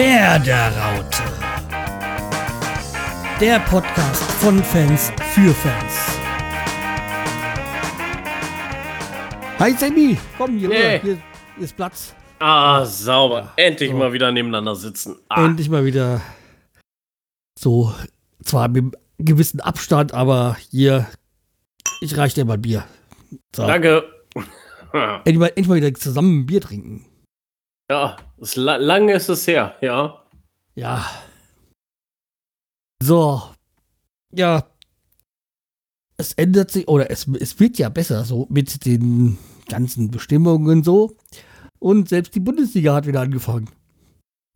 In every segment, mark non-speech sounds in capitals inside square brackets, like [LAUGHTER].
Werderaute. Der Podcast von Fans für Fans. Hi Sammy, komm hier, rüber. hier ist Platz. Ah, sauber. Ja, Endlich so. mal wieder nebeneinander sitzen. Ah, Endlich mal wieder so, zwar mit einem gewissen Abstand, aber hier, ich reich dir mal Bier. So. danke. Endlich mal, endlich mal wieder zusammen ein Bier trinken. Ja, ist la lange ist es her, ja. Ja. So. Ja. Es ändert sich, oder es, es wird ja besser so mit den ganzen Bestimmungen so. Und selbst die Bundesliga hat wieder angefangen.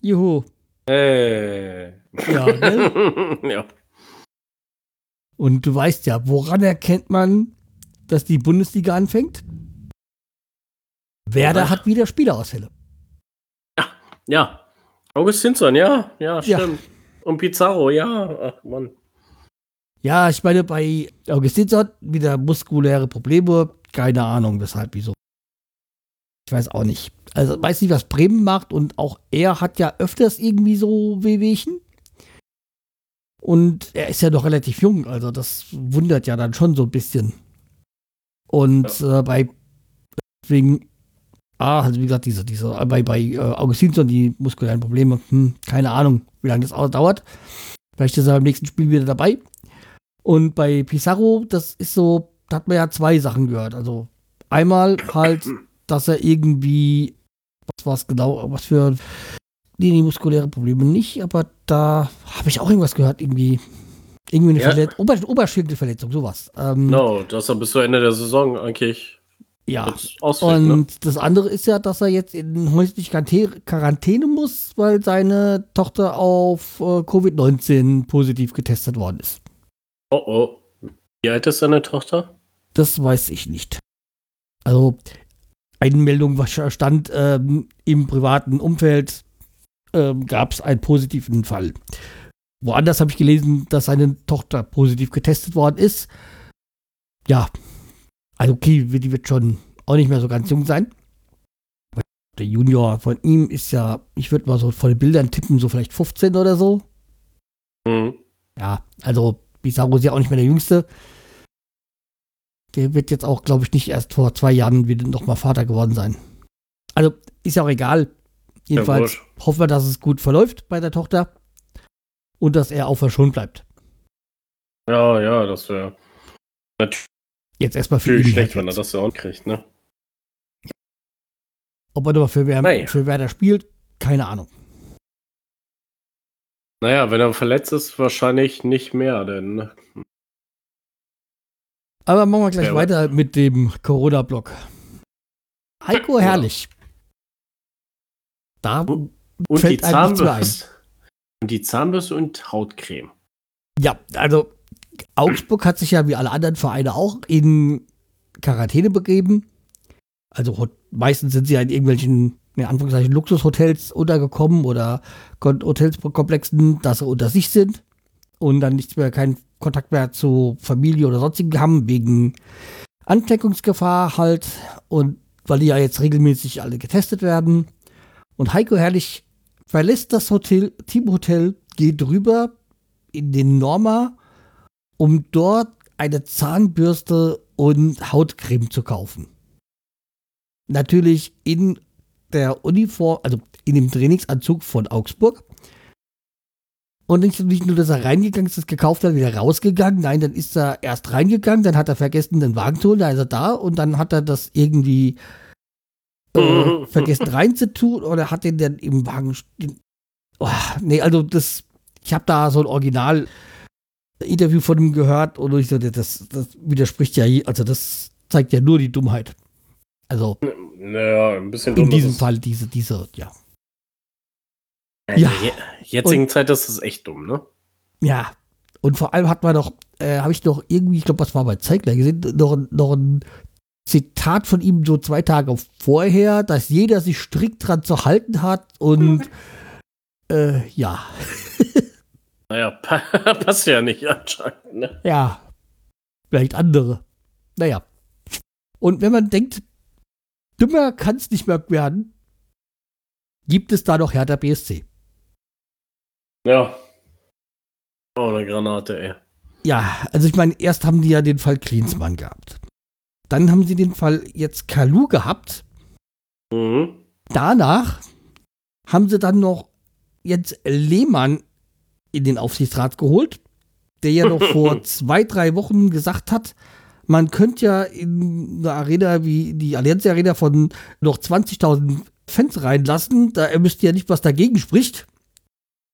Juhu. Hey. Ja, ne? [LAUGHS] ja. Und du weißt ja, woran erkennt man, dass die Bundesliga anfängt? Werder Woran? hat wieder Spielerausfälle. Ja. Augustinsson, ja, ja, Ja. stimmt. Und Pizarro, ja. Ach, Mann. Ja, ich meine, bei Augustinsson wieder muskuläre Probleme. Keine Ahnung, weshalb, wieso. Ich weiß auch nicht. Also, weiß nicht, was Bremen macht. Und auch er hat ja öfters irgendwie so Wehwehchen. Und er ist ja noch relativ jung. Also, das wundert ja dann schon so ein bisschen. Und äh, bei, deswegen, ah, also wie gesagt, diese, diese, bei, bei äh, Augustinsson die muskulären Probleme, hm, keine Ahnung, wie lange das dauert. Vielleicht ist er beim nächsten Spiel wieder dabei. Und bei Pizarro, das ist so, da hat man ja zwei Sachen gehört. Also einmal halt, dass er irgendwie, was war es genau, was für, nee, die muskuläre Probleme nicht, aber da habe ich auch irgendwas gehört, irgendwie, irgendwie eine Ja. Verletz Ober Oberschenkelverletzung, sowas. Ähm, No, das ist bis zu Ende der Saison eigentlich Ja. ausfällt, ne? Und das andere ist ja, dass er jetzt in häusliche Quarantä- Quarantäne muss, weil seine Tochter auf äh, Covid-19 positiv getestet worden ist. Oh, oh. Wie alt ist deine Tochter? Das weiß ich nicht. Also, eine Meldung was stand, ähm, im privaten Umfeld ähm, gab es einen positiven Fall. Woanders habe ich gelesen, dass seine Tochter positiv getestet worden ist. Ja, also okay, die wird schon auch nicht mehr so ganz jung sein. Der Junior von ihm ist ja, ich würde mal so von den Bildern tippen, so vielleicht 15 oder so. Hm. Ja, also Bizarro ist ja auch nicht mehr der Jüngste. Der wird jetzt auch, glaube ich, nicht erst vor zwei Jahren wieder nochmal Vater geworden sein. Also ist ja auch egal. Jedenfalls wurscht. hoffen wir, dass es gut verläuft bei der Tochter und dass er auch verschont bleibt. Ja, ja, das wäre Jetzt erstmal für natürlich ihn. schlecht, halt wenn er das ja auch kriegt, ne? Ob er nur für, wer, Naja. für Werder spielt, keine Ahnung. Naja, wenn er verletzt ist, wahrscheinlich nicht mehr, denn ne? Aber machen wir gleich Ja, aber- weiter mit dem Corona-Block. Heiko. Herrlich. Da Und die fällt ein. Zahnbürste. Und die Zahnbürste und Hautcreme. Ja, also Augsburg hat sich ja wie alle anderen Vereine auch in Quarantäne begeben. Also meistens sind sie ja in irgendwelchen, in Anführungszeichen, Luxushotels untergekommen oder Hotelskomplexen, dass sie unter sich sind und dann nichts mehr, keinen Kontakt mehr zu Familie oder sonstigen haben, wegen Ansteckungsgefahr halt und weil die ja jetzt regelmäßig alle getestet werden. Und Heiko Herrlich verlässt das Hotel, Teamhotel, geht rüber in den Norma, um dort eine Zahnbürste und Hautcreme zu kaufen. Natürlich in der Uniform, also in dem Trainingsanzug von Augsburg. Und nicht, nicht nur, dass er reingegangen ist, das gekauft hat, wieder rausgegangen. Nein, dann ist er erst reingegangen, dann hat er vergessen, den Wagen zu holen, da ist er da und dann hat er das irgendwie äh, [LAUGHS] vergessen reinzutun oder hat den dann im Wagen. Oh, nee, also das, ich habe da so ein Original Interview von ihm gehört und ich so, das, das widerspricht ja, also das zeigt ja nur die Dummheit. Also Naja, ein bisschen in diesem. Fall diese, diese, ja. In Ja. der je- jetzigen Zeit ist es echt dumm, ne? Ja. Und vor allem hat man doch, äh, habe ich noch irgendwie, ich glaube, was war bei Zeigler gesehen, noch, noch ein Zitat von ihm so zwei Tage vorher, dass jeder sich strikt dran zu halten hat und [LAUGHS] äh, ja, Naja, [LAUGHS] pa passt ja nicht anscheinend, ne? ja, vielleicht andere. Naja. Und wenn man denkt, dümmer kann es nicht mehr werden, gibt es da noch Hertha BSC. Ja. Oh, eine Granate, ey. Ja, also ich meine, erst haben die ja den Fall Klinsmann gehabt. Dann haben sie den Fall jetzt Kalu gehabt. Mhm. Danach haben sie dann noch jetzt Lehmann in den Aufsichtsrat geholt, der ja noch vor [LAUGHS] zwei, drei Wochen gesagt hat, man könnte ja in eine Arena wie die Allianz Arena von noch 20.000 Fans reinlassen. Da er wüsste ja nicht, was dagegen spricht.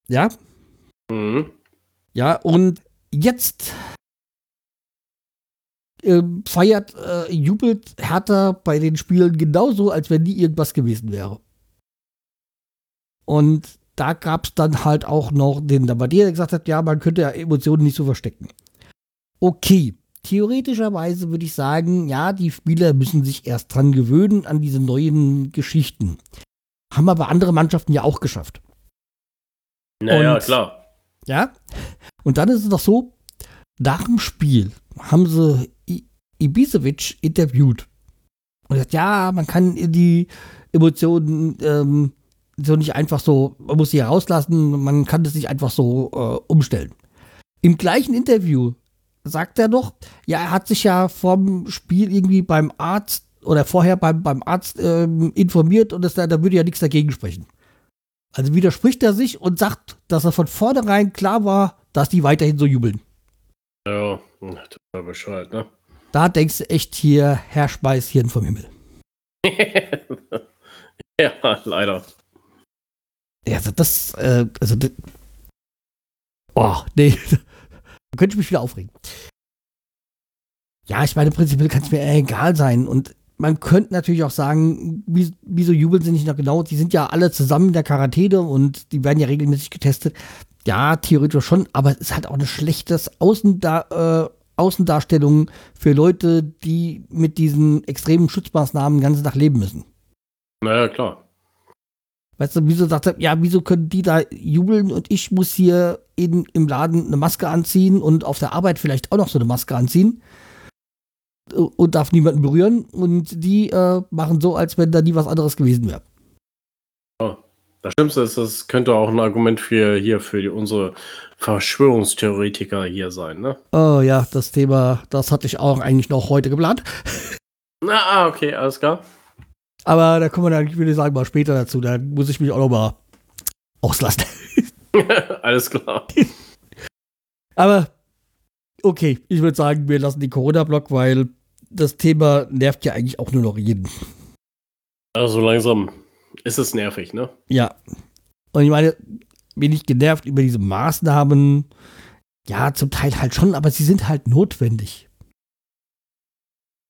Ja. Mhm. Ja, und jetzt äh, feiert, äh, jubelt Hertha bei den Spielen genauso, als wenn nie irgendwas gewesen wäre. Und da gab es dann halt auch noch den Labadier, der gesagt hat, ja, man könnte ja Emotionen nicht so verstecken. Okay, theoretischerweise würde ich sagen, ja, die Spieler müssen sich erst dran gewöhnen an diese neuen Geschichten. Haben aber andere Mannschaften ja auch geschafft. Naja, Und- klar. Ja? Und dann ist es doch so, nach dem Spiel haben sie I Ibisevic interviewt. Und gesagt, ja, man kann die Emotionen ähm, so nicht einfach so, man muss sie herauslassen, man kann das nicht einfach so äh, umstellen. Im gleichen Interview sagt er doch, ja, er hat sich ja vom Spiel irgendwie beim Arzt oder vorher beim, beim Arzt ähm, informiert und das, da, da würde ja nichts dagegen sprechen. Also widerspricht er sich und sagt, dass er von vornherein klar war, dass die weiterhin so jubeln. Ja, total Bescheid, ne? Da denkst du echt hier, Herr Speis, Hirn vom Himmel. [LAUGHS] ja, leider. Ja, Also das, äh, also das, oh, nee, [LAUGHS] da könnte ich mich wieder aufregen. Ja, ich meine, prinzipiell kann es mir egal sein und man könnte natürlich auch sagen, wie, wieso jubeln sie nicht noch genau? Die sind ja alle zusammen in der Quarantäne und die werden ja regelmäßig getestet. Ja, theoretisch schon, aber es ist halt auch eine schlechte Außenda äh, Außendarstellung für Leute, die mit diesen extremen Schutzmaßnahmen den ganzen Tag leben müssen. Naja, klar. Weißt du, wieso sagt er, ja, wieso können die da jubeln und ich muss hier in, im Laden eine Maske anziehen und auf der Arbeit vielleicht auch noch so eine Maske anziehen und darf niemanden berühren und die äh, machen so, als wenn da nie was anderes gewesen wäre. Das Schlimmste ist, das könnte auch ein Argument für hier für die, unsere Verschwörungstheoretiker hier sein, ne? Oh ja, das Thema, das hatte ich auch eigentlich noch heute geplant. Na, ah, okay, alles klar. Aber da kommen wir dann, ich würde sagen, mal später dazu. Da muss ich mich auch noch mal auslassen. [LAUGHS] alles klar. [LAUGHS] Aber okay, ich würde sagen, wir lassen den Corona-Block, weil das Thema nervt ja eigentlich auch nur noch jeden. Also langsam ist es nervig, ne? Ja. Und ich meine, bin ich genervt über diese Maßnahmen. Ja, zum Teil halt schon, aber sie sind halt notwendig.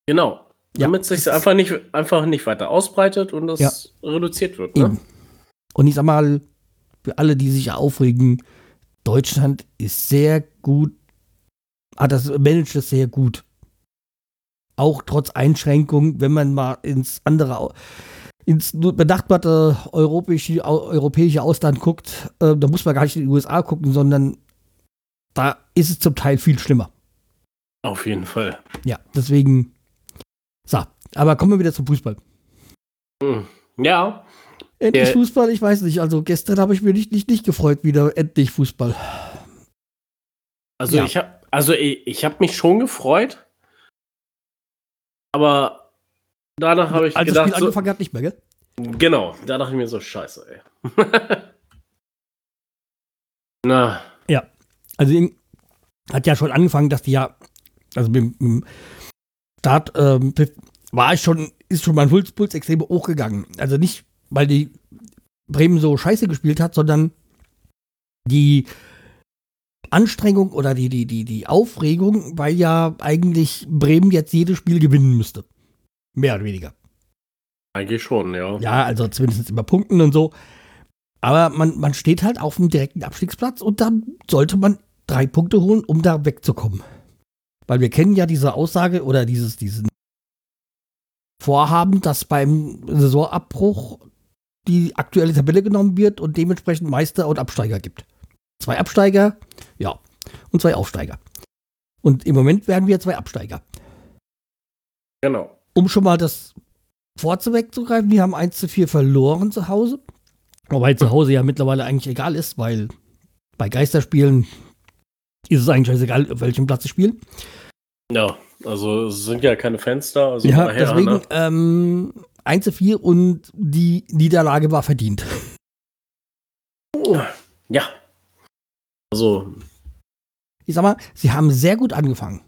Genau. Ja. Damit sich einfach nicht, einfach nicht weiter ausbreitet und das Ja. reduziert wird, ne? Und ich sag mal, für alle, die sich aufregen, Deutschland ist sehr gut, hat das managt das sehr gut. Auch trotz Einschränkungen, wenn man mal ins andere, ins benachbarte europäische, europäische Ausland guckt, äh, da muss man gar nicht in die USA gucken, sondern da ist es zum Teil viel schlimmer. Auf jeden Fall. Ja, deswegen. Aber kommen wir wieder zum Fußball. Hm. Ja, Endlich Der- Fußball, ich weiß nicht. Also gestern habe ich mich nicht, nicht, nicht gefreut, wieder endlich Fußball. also Ja. ich habe also ich, ich habe mich schon gefreut, aber danach habe ich Als das gedacht, Spiel so, angefangen hat, nicht mehr, gell? genau, da dachte ich mir so Scheiße, ey. [LAUGHS] Na, Also in- hat ja schon angefangen, dass die ja, also mit, mit dem Start ähm, war ich schon, ist schon mein Puls, Puls extrem hochgegangen. Also nicht, weil die Bremen so scheiße gespielt hat, sondern die Anstrengung oder die, die, die, die Aufregung, weil ja eigentlich Bremen jetzt jedes Spiel gewinnen müsste. Mehr oder weniger. eigentlich schon, ja. Ja, also zumindest über Punkten und so. Aber man, man steht halt auf dem direkten Abstiegsplatz und dann sollte man drei Punkte holen, um da wegzukommen. Weil wir kennen ja diese Aussage oder dieses, diesen Vorhaben, dass beim Saisonabbruch die aktuelle Tabelle genommen wird und dementsprechend Meister und Absteiger gibt. Zwei Absteiger, ja, und zwei Aufsteiger. Und im Moment werden wir zwei Absteiger Genau. um schon mal das vorzuwegzugreifen, die haben 1 zu 4 verloren zu Hause. Wobei zu Hause ja mittlerweile eigentlich egal ist, weil bei Geisterspielen ist es eigentlich egal, auf welchem Platz sie spielen. Ja, also es sind ja keine Fenster. Also ja, daher, deswegen ne? ähm, 1 zu 4 und die Niederlage war verdient. Ja. Also, Ich sag mal, sie haben sehr gut angefangen.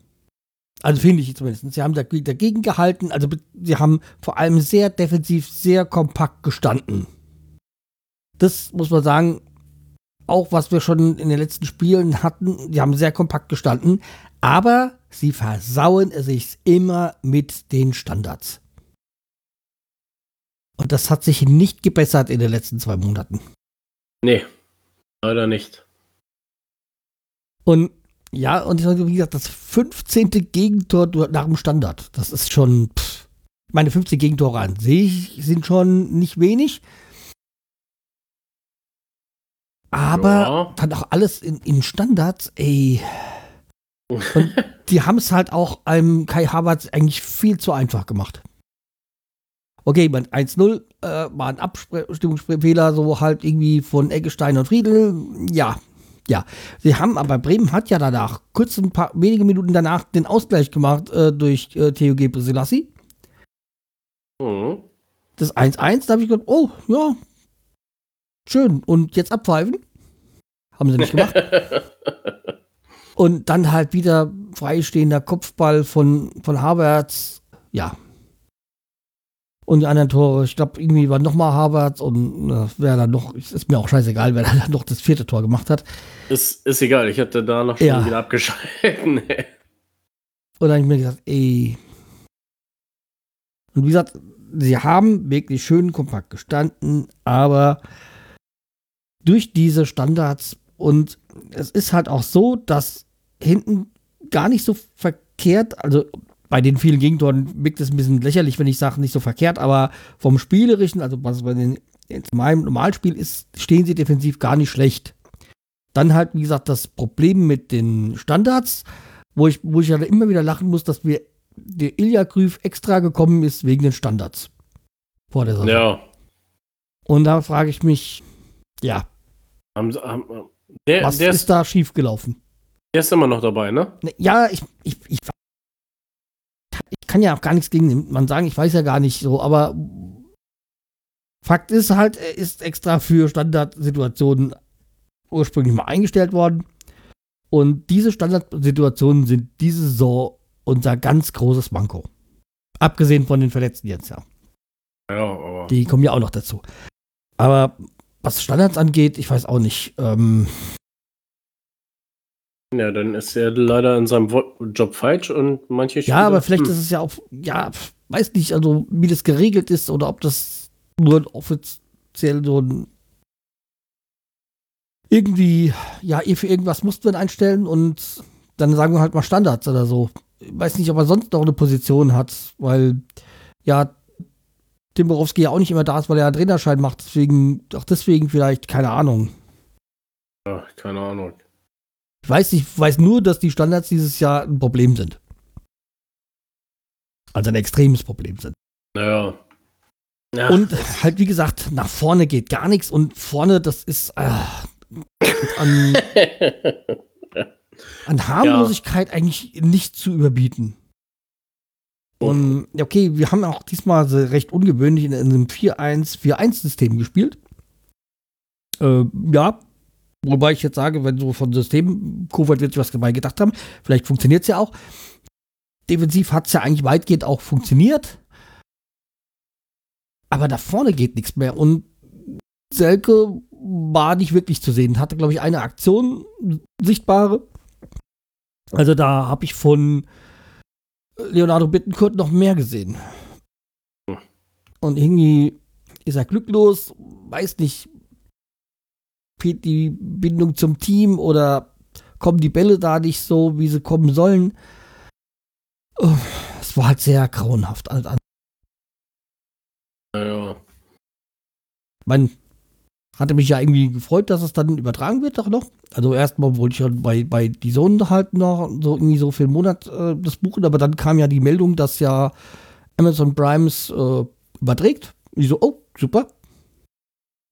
Also finde ich zumindest. Sie haben dagegen gehalten, also sie haben vor allem sehr defensiv, sehr kompakt gestanden. Das muss man sagen, auch was wir schon in den letzten Spielen hatten, die haben sehr kompakt gestanden, aber sie versauen es sich immer mit den Standards. Und das hat sich nicht gebessert in den letzten zwei Monaten. nee. Leider nicht. Und ja, und ich sage, wie gesagt, das 15. Gegentor nach dem Standard, das ist schon, pff, meine 15 Gegentore an sich sind schon nicht wenig. Aber Ja. dann auch alles in, in Standards, ey. Und die haben es halt auch einem Kai Havertz eigentlich viel zu einfach gemacht. Okay, mein 1-0 äh, war ein Abstimmungsfehler, so halt irgendwie von Eggestein und Friedel. Ja, ja. Sie haben aber Bremen hat ja danach, kurz ein paar wenige Minuten danach, den Ausgleich gemacht äh, durch äh, Theo Gebre Selassie. Mhm. Das 1-1, da habe ich gedacht, oh, ja, schön. Und jetzt abpfeifen. Haben sie nicht gemacht. [LAUGHS] Und dann halt wieder freistehender Kopfball von, von Havertz. Ja. Und die anderen Tore, ich glaube, irgendwie war nochmal Havertz und äh, wer dann noch, ist mir auch scheißegal, wer [LAUGHS] dann noch das vierte Tor gemacht hat. ist, ist egal, ich hatte da noch schon Ja. wieder abgeschalten. [LAUGHS] Und dann habe ich mir gesagt, ey. Und wie gesagt, sie haben wirklich schön kompakt gestanden, aber durch diese Standards und es ist halt auch so, dass hinten gar nicht so verkehrt, also bei den vielen Gegentoren wirkt es ein bisschen lächerlich, wenn ich sage, nicht so verkehrt, aber vom Spielerischen, also was bei den, in meinem Normalspiel ist, stehen sie defensiv gar nicht schlecht. Dann halt, wie gesagt, das Problem mit den Standards, wo ich, wo ich ja immer wieder lachen muss, dass wir der Ilya Grüf extra gekommen ist wegen den Standards. Vor der Saison. ja. Und da frage ich mich, ja, Haben, sie- haben, der, was der, ist ist, da schiefgelaufen? der ist immer noch dabei, ne? Ne, Ja, ich, ich, ich, ich kann ja auch gar nichts gegen den Mann sagen, ich weiß ja gar nicht so, aber Fakt ist halt, er ist extra für Standardsituationen ursprünglich mal eingestellt worden. Und diese Standardsituationen sind diese Saison unser ganz großes Manko. Abgesehen von den Verletzten jetzt, ja. Ja, aber. Die kommen ja auch noch dazu. Aber was Standards angeht, ich weiß auch nicht. Ähm, Ja, dann ist er leider in seinem Job falsch und manche ja, Spieler- aber vielleicht hm. ist es ja auch, ja, weiß nicht, also wie das geregelt ist oder ob das nur offiziell so ein irgendwie, ja, ihr für irgendwas mussten wir einstellen und dann sagen wir halt mal Standards oder so. Ich weiß nicht, ob er sonst noch eine Position hat, weil ja, Tim Borowski ja auch nicht immer da ist, weil er einen Trainerschein macht. Deswegen, auch deswegen vielleicht, keine Ahnung. Ja, keine Ahnung. Ich weiß ich weiß nur, dass die Standards dieses Jahr ein Problem sind. Also ein extremes Problem sind. Naja. Ja, Und halt, wie gesagt, nach vorne geht gar nichts und vorne, das ist äh, an, [LAUGHS] an Harmlosigkeit eigentlich nicht zu überbieten. Und okay, wir haben auch diesmal recht ungewöhnlich in, in einem 4-1-4-1-System gespielt. Äh, ja, wobei ich jetzt sage, wenn so von System, Kofeld wird sich was dabei gedacht haben, vielleicht funktioniert es ja auch. Defensiv hat es ja eigentlich weitgehend auch funktioniert. Aber da vorne geht nichts mehr. Und Selke war nicht wirklich zu sehen. Hatte, glaube ich, eine Aktion sichtbare. Also da habe ich von Leonardo Bittenkurt noch mehr gesehen. Und irgendwie ist er glücklos, weiß nicht, fehlt die Bindung zum Team oder kommen die Bälle da nicht so, wie sie kommen sollen. Oh, Es war halt sehr grauenhaft. Naja. man hatte mich ja irgendwie gefreut, dass es dann übertragen wird doch noch. Also erstmal wollte ich ja bei, bei die Sohn halt noch so irgendwie so für einen Monat äh, das buchen, aber dann kam ja die Meldung, dass ja Amazon Primes äh, überträgt. Ich so, oh, super.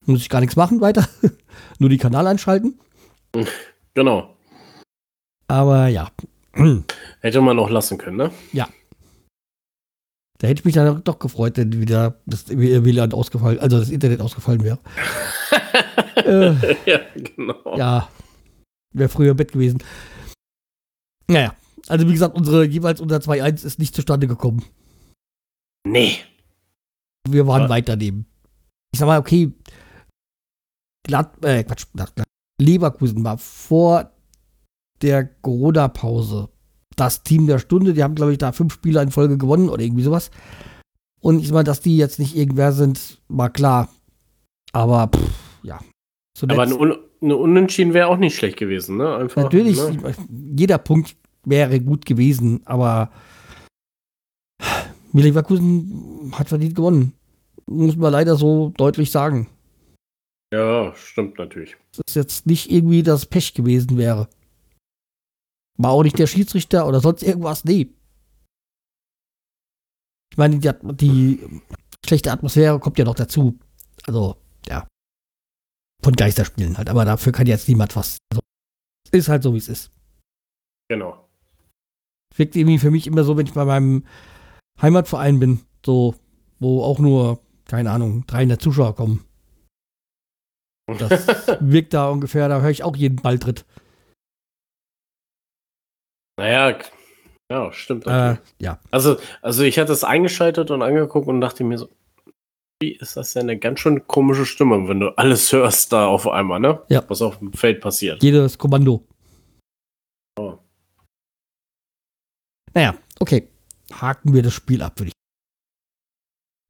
Muss ich gar nichts machen weiter. [LAUGHS] Nur die Kanal einschalten. Genau. Aber ja. Hätte man auch lassen können, ne? Da hätte ich mich dann doch gefreut, wenn wieder das WLAN ausgefallen, also das Internet ausgefallen wäre. [LAUGHS] äh, ja, genau. ja, wäre früher im Bett gewesen. Naja, also wie gesagt, unsere jeweils unter 2-1 ist nicht zustande gekommen. Nee. Wir waren Ja. weit daneben. Ich sag mal, okay, Glad, äh, Quatsch, Glad, Leverkusen war vor der Corona-Pause das Team der Stunde. Die haben, glaube ich, da fünf Spiele in Folge gewonnen oder irgendwie sowas. Und ich mal, dass die jetzt nicht irgendwer sind, war klar. Aber, pff, ja. Zuletzt, Aber ein, Un eine Unentschieden wäre auch nicht schlecht gewesen, ne? Einfach. natürlich, Ne? jeder Punkt wäre gut gewesen, aber Leverkusen hat verdient gewonnen. Muss man leider so deutlich sagen. Ja, stimmt natürlich. dass es jetzt nicht irgendwie das Pech gewesen wäre. War auch nicht der Schiedsrichter oder sonst irgendwas, nee. Ich meine, die, die schlechte Atmosphäre kommt ja noch dazu. Also, ja. Von Geisterspielen halt, aber dafür kann jetzt niemand was. Also, ist halt so, wie es ist. Genau. Wirkt irgendwie für mich immer so, wenn ich bei meinem Heimatverein bin, so, wo auch nur, keine Ahnung, 300 Zuschauer kommen. Das [LAUGHS] wirkt da ungefähr, da höre ich auch jeden Balltritt. Naja, ja, stimmt. Äh, ja. Also, also ich hatte es eingeschaltet und angeguckt und dachte mir so, wie ist das denn eine ganz schön komische Stimme, wenn du alles hörst da auf einmal, ne? Ja. Was auf dem Feld passiert. Jedes Kommando. Oh. Naja, okay. Haken wir das Spiel ab, würde ich.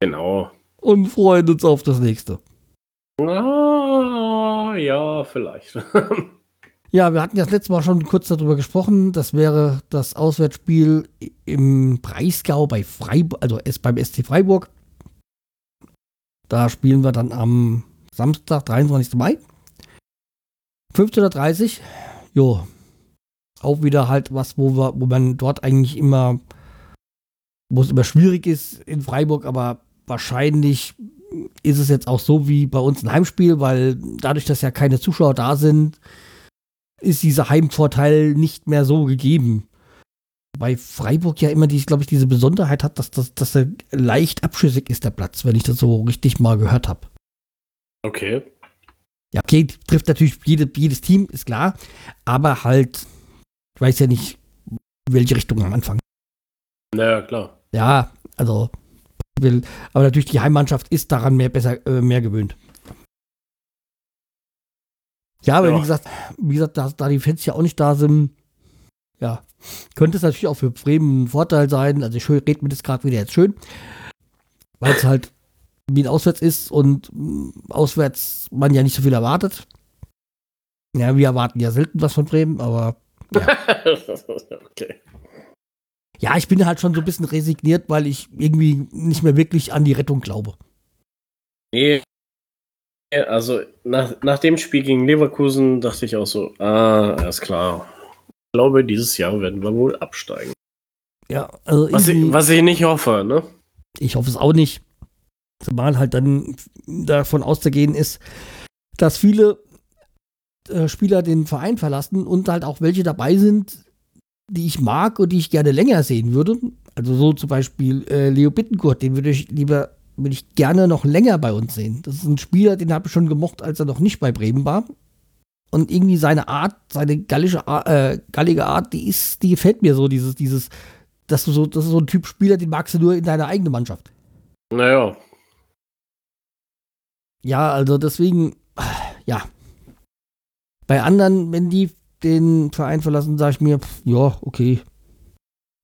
Genau. Und freuen uns auf das nächste. Ah, ja, vielleicht. [LAUGHS] Ja, wir hatten ja das letzte Mal schon kurz darüber gesprochen. Das wäre das Auswärtsspiel im Breisgau bei Freiburg, also beim SC Freiburg. Da spielen wir dann am Samstag, 23. Mai. 15.30 Uhr. Jo. Auch wieder halt was, wo, wir, wo man dort eigentlich immer, wo es immer schwierig ist in Freiburg, aber wahrscheinlich ist es jetzt auch so wie bei uns ein Heimspiel, weil dadurch, dass ja keine Zuschauer da sind, ist dieser Heimvorteil nicht mehr so gegeben. Bei Freiburg ja immer, die, glaube ich, diese Besonderheit hat, dass, dass, dass er leicht abschüssig ist, der Platz, wenn ich das so richtig mal gehört habe. Okay. Ja, okay, trifft natürlich jede, jedes Team, ist klar, aber halt, ich weiß ja nicht, welche Richtung am Anfang. Naja, klar. Ja, also, will, aber natürlich die Heimmannschaft ist daran mehr, besser, äh, mehr gewöhnt. Ja, aber Ja. wie gesagt, wie gesagt, da, da die Fans ja auch nicht da sind, ja, könnte es natürlich auch für Bremen ein Vorteil sein. Also ich rede mir das gerade wieder jetzt schön, weil es halt wie ein Auswärts ist und auswärts man ja nicht so viel erwartet. Ja, wir erwarten ja selten was von Bremen, aber [LAUGHS] okay. ja, ich bin halt schon so ein bisschen resigniert, weil ich irgendwie nicht mehr wirklich an die Rettung glaube. Nee. Also nach, nach dem Spiel gegen Leverkusen dachte ich auch so, ah, alles klar. Ich glaube, dieses Jahr werden wir wohl absteigen. Ja, also Was ich, was ich nicht hoffe, ne? Ich hoffe es auch nicht. Zumal halt dann davon auszugehen ist, dass viele äh, Spieler den Verein verlassen und halt auch welche dabei sind, die ich mag und die ich gerne länger sehen würde. Also so zum Beispiel äh, Leo Bittencourt, den würde ich lieber, würde ich gerne noch länger bei uns sehen. Das ist ein Spieler, den habe ich schon gemocht, als er noch nicht bei Bremen war. Und irgendwie seine Art, seine gallische, äh, gallige Art, die ist, die gefällt mir so, dieses, dieses, dass du so, das ist so ein Typ Spieler, den magst du nur in deiner eigenen Mannschaft. Naja. Ja, also deswegen, ja. Bei anderen, wenn die den Verein verlassen, sage ich mir, pff, ja, okay.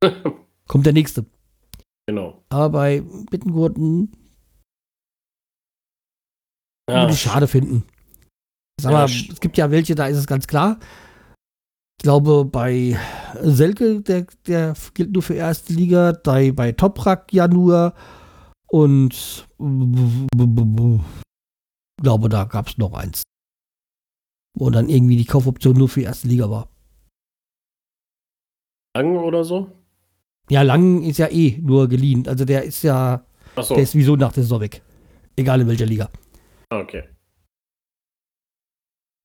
[LAUGHS] Kommt der nächste. Genau. Aber bei Bittengurten Ja, würde ich schade finden. Sag Ja, mal, sch- es gibt ja welche, da ist es ganz klar. Ich glaube, bei Selke, der, der gilt nur für erste Liga, bei, bei Toprak ja nur. Und ich glaube, da gab es noch eins. Wo dann irgendwie die Kaufoption nur für erste Liga war. Lang oder so? Ja, Lang ist ja eh nur geliehen. Also der ist ja, Achso. der ist wieso nach der Saison weg. Egal in welcher Liga. Okay.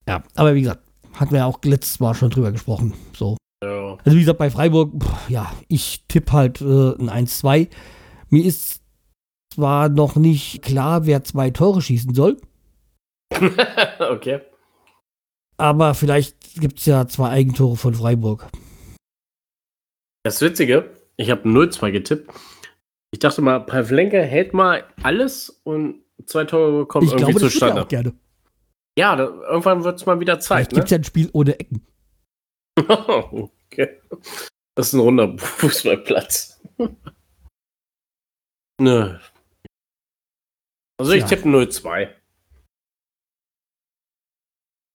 Ja, aber wie gesagt, hatten wir ja auch letztes Mal schon drüber gesprochen. So. Ja. Also wie gesagt, bei Freiburg, pff, ja, ich tippe halt äh, ein 1-2. Mir ist zwar noch nicht klar, wer zwei Tore schießen soll, [LAUGHS] okay. aber vielleicht gibt es ja zwei Eigentore von Freiburg. Das Witzige, ich habe 0-2 getippt. Ich dachte mal, Pavlenka hält mal alles und zwei Tore kommen ich irgendwie glaube, das würde ich zustande. auch gerne. Ja, da, irgendwann wird es mal wieder Zeit. Vielleicht gibt es ja ein Spiel ohne Ecken. Ne? [LAUGHS] okay. Das ist ein runder [LAUGHS] Fußballplatz. [LAUGHS] Nö. Also ich Tja. tippe 0-2.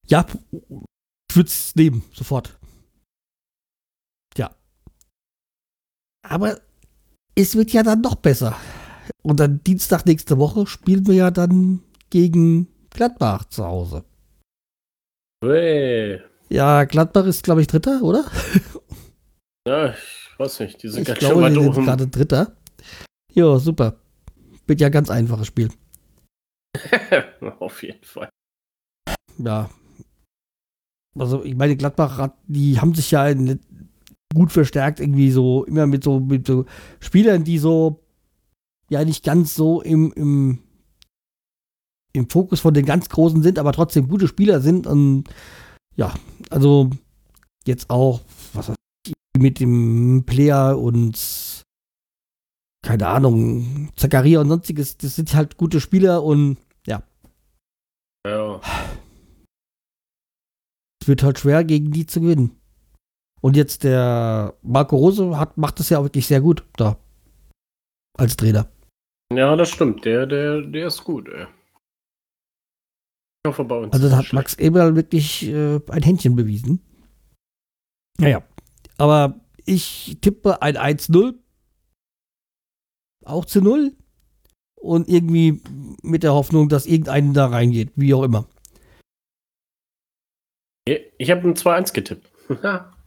Ja, ich würde es nehmen, sofort. Ja. Aber es wird ja dann noch besser. Und dann Dienstag nächste Woche spielen wir ja dann gegen Gladbach zu Hause. Hey. Ja, Gladbach ist, glaube ich, Dritter, oder? Ja, ich weiß nicht. Die sind Ich ganz schön glaube, weit die sind oben. gerade Dritter. Ja, super. Wird ja ganz einfaches Spiel. [LAUGHS] Auf jeden Fall. Ja. Also, ich meine, Gladbach, hat, die haben sich ja gut verstärkt, irgendwie so, immer mit so, mit so Spielern, die so, ja, nicht ganz so im, im, im Fokus von den ganz Großen sind, aber trotzdem gute Spieler sind. Und ja, also jetzt auch, was weiß ich, mit dem Player und keine Ahnung, Zakaria und sonstiges, das sind halt gute Spieler und Ja. es wird halt schwer, gegen die zu gewinnen. Und jetzt der Marco Rose hat, macht das ja auch wirklich sehr gut da. Als Trainer. Ja, das stimmt. Der, der, der ist gut, ey. Ich hoffe, bei uns. Also da hat schlecht. Max Eberl wirklich äh, ein Händchen bewiesen. Naja. Aber ich tippe ein 1-0. Auch zu 0. Und irgendwie mit der Hoffnung, dass irgendeinen da reingeht. Wie auch immer. Ich habe ein 2-1 getippt. [LAUGHS]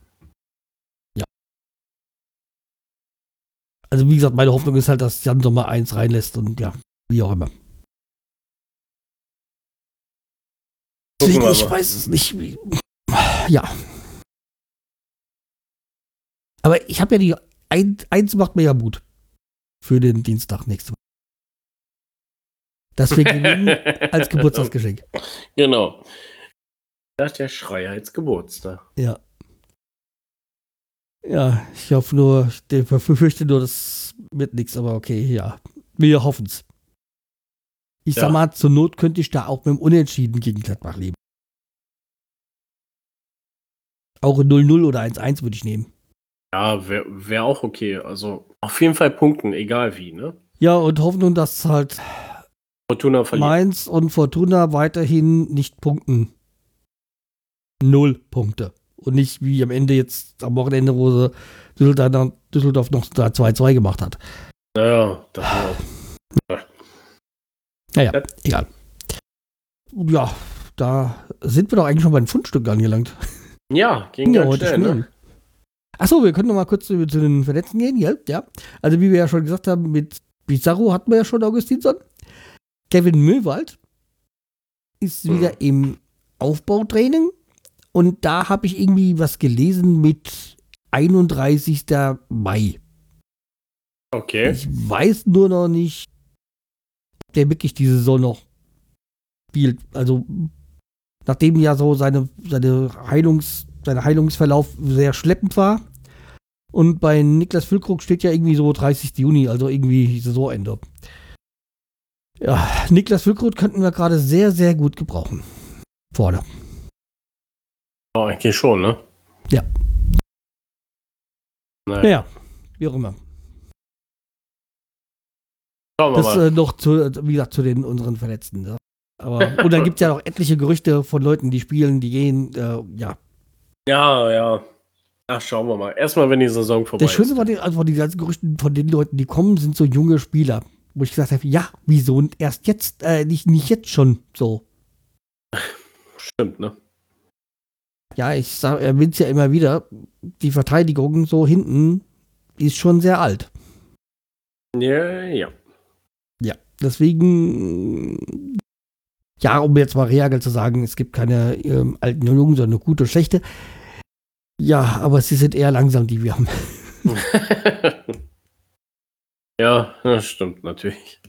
Also wie gesagt, meine Hoffnung ist halt, dass Jan Sommer 1 reinlässt und ja, wie auch immer. Deswegen, ich weiß es nicht. Wie, ja. Aber ich habe ja die. Ein, eins macht mir ja Mut. Für den Dienstag nächste Woche. Dass wir gewinnen [LAUGHS] als Geburtstagsgeschenk. Genau. Das ist der Schreihals-Geburtstag. Ja. Ja, ich hoffe nur, ich befürchte nur, das wird nichts, aber okay, ja. Wir hoffen's. Ich Ja. sag mal, zur Not könnte ich da auch mit dem Unentschieden gegen Gladbach leben. Auch ein 0-0 oder 1-1 würde ich nehmen. Ja, wäre wär auch okay. Also auf jeden Fall punkten, egal wie, ne? Ja, und Hoffnung, dass halt Fortuna verliert. Mainz und Fortuna weiterhin nicht punkten. Null Punkte. Und nicht wie am Ende jetzt am Wochenende, wo sie Düsseldorf, Düsseldorf noch da 2-2 gemacht hat. Naja, das war Naja, Ja. egal. Ja, da sind wir doch eigentlich schon bei den Fundstücken angelangt. Ja, ging Ja, heute schnell, ne? Achso, wir können noch mal kurz zu, zu den Verletzten gehen, ja? ja. Also wie wir ja schon gesagt haben, mit Pizarro hatten wir ja schon Augustinsson. Kevin Möwald ist Hm. wieder im Aufbautraining und da habe ich irgendwie was gelesen mit 31. Mai. Okay. Ich weiß nur noch nicht, ob der wirklich die Saison noch spielt. Also, nachdem ja so seine, seine Heilungs, sein Heilungsverlauf sehr schleppend war. Und bei Niklas Füllkrug steht ja irgendwie so 30. Juni, also irgendwie Saisonende. Ja, Niklas Füllkrug könnten wir gerade sehr, sehr gut gebrauchen. Vorne. Oh, eigentlich schon, ne? Ja. Naja, Naja, wie auch immer. schauen wir Das mal. äh, noch zu, wie gesagt, zu den unseren Verletzten. Ja. Aber, [LAUGHS] und dann gibt es ja noch etliche Gerüchte von Leuten, die spielen, die gehen. Äh, ja. Ja, ja. Ach, schauen wir mal. Erstmal, wenn die Saison vorbei Das Schöne ist. war, die, also die ganzen Gerüchten von den Leuten, die kommen, sind so junge Spieler. Wo ich gesagt habe, ja, wieso und erst jetzt, äh, nicht, nicht jetzt schon so. Stimmt, ne? Ja, ich sag, erwähnt es ja immer wieder, die Verteidigung so hinten ist schon sehr alt. Ja, ja. Ja, deswegen, ja, um jetzt mal Reagel zu sagen, es gibt keine ähm, alten und Jungen, sondern gute und schlechte. Ja, aber sie sind eher langsam, die wir haben. [LAUGHS] ja, das stimmt natürlich.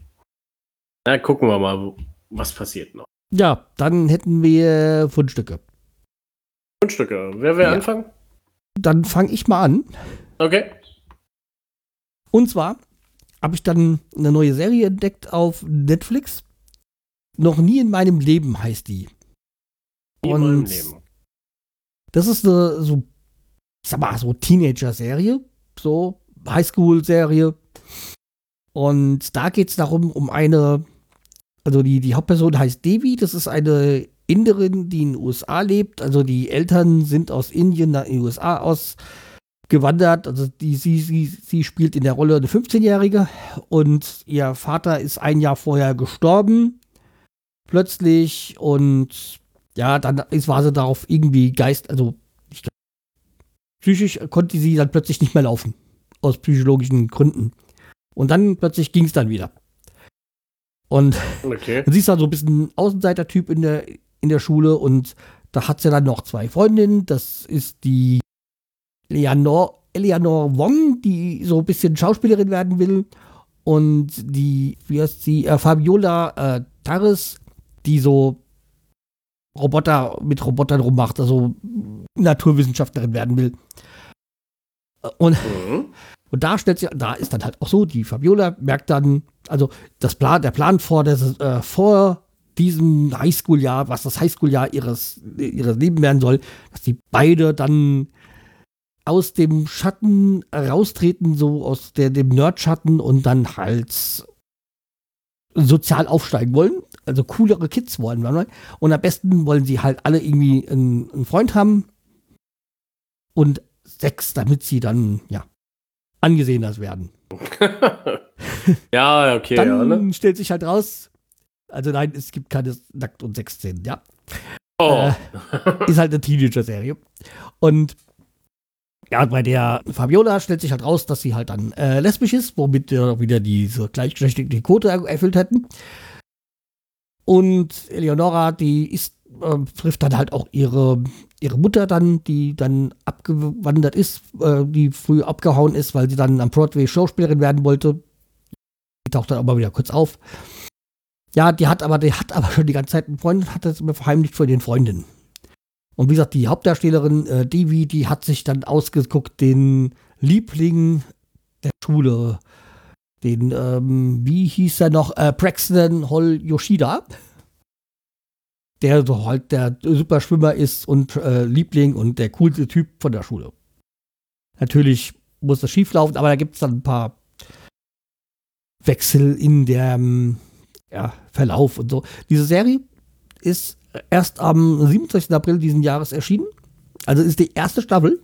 Na, gucken wir mal, was passiert noch. Ja, dann hätten wir Fundstücke. Fundstücke. Wer will ja. anfangen? Dann fange ich mal an. Okay. Und zwar habe ich dann eine neue Serie entdeckt auf Netflix. Noch nie in meinem Leben heißt die. Nie Und in meinem Leben. Das ist eine so, ich sag mal, so Teenager-Serie. So Highschool-Serie. Und da geht es darum, um eine, also die, die Hauptperson heißt Devi, das ist eine Inderin, die in den USA lebt. Also die Eltern sind aus Indien nach den USA ausgewandert. Also die, sie, sie, sie spielt in der Rolle eine 15-Jährige und ihr Vater ist ein Jahr vorher gestorben. Plötzlich und ja, dann ist, war sie darauf irgendwie Geist, also ich, psychisch konnte sie dann plötzlich nicht mehr laufen. Aus psychologischen Gründen. Und dann plötzlich ging es dann wieder. Und okay. [LAUGHS] sie ist dann so ein bisschen Außenseiter-Typ in der, in der Schule und da hat sie dann noch zwei Freundinnen. Das ist die Eleanor, Eleanor Wong, die so ein bisschen Schauspielerin werden will. Und die, wie heißt sie, äh, Fabiola äh, Taris, die so Roboter mit Robotern rummacht, also Naturwissenschaftlerin werden will. Und mhm. [LAUGHS] Und da stellt sich, da ist dann halt auch so, die Fabiola merkt dann, also das Plan, der Plan vor, der, äh, vor diesem Highschool-Jahr, was das Highschool-Jahr ihres, ihres Lebens werden soll, dass die beide dann aus dem Schatten raustreten, so aus der, dem Nerd-Schatten und dann halt sozial aufsteigen wollen. Also coolere Kids wollen. Und am besten wollen sie halt alle irgendwie einen, einen Freund haben. Und sechs, damit sie dann, ja, angesehener werden. [LAUGHS] ja, okay. Dann ja, ne? stellt sich halt raus, also nein, es gibt keine Nackt- und Sexszenen, ja. Oh. Äh, ist halt eine Teenager-Serie. Und ja, bei der Fabiola stellt sich halt raus, dass sie halt dann äh, lesbisch ist, womit wir wieder diese gleichgeschlechtliche Quote erfüllt hätten. Und Eleonora, die ist, äh, trifft dann halt auch ihre ihre Mutter dann, die dann abgewandert ist, äh, die früh abgehauen ist, weil sie dann am Broadway Schauspielerin werden wollte. Die taucht dann aber wieder kurz auf. Ja, die hat aber, die hat aber schon die ganze Zeit einen Freund und hat das immer verheimlicht vor den Freundinnen. Und wie gesagt, die Hauptdarstellerin, äh, Devi, die hat sich dann ausgeguckt, den Liebling der Schule, den, ähm, wie hieß er noch, äh, Braxton Hall Yoshida der so halt der Superschwimmer ist und äh, Liebling und der coolste Typ von der Schule. Natürlich muss das schief laufen, aber da gibt es dann ein paar Wechsel in der ja, Verlauf und so. Diese Serie ist erst am 27. April diesen Jahres erschienen. Also ist die erste Staffel.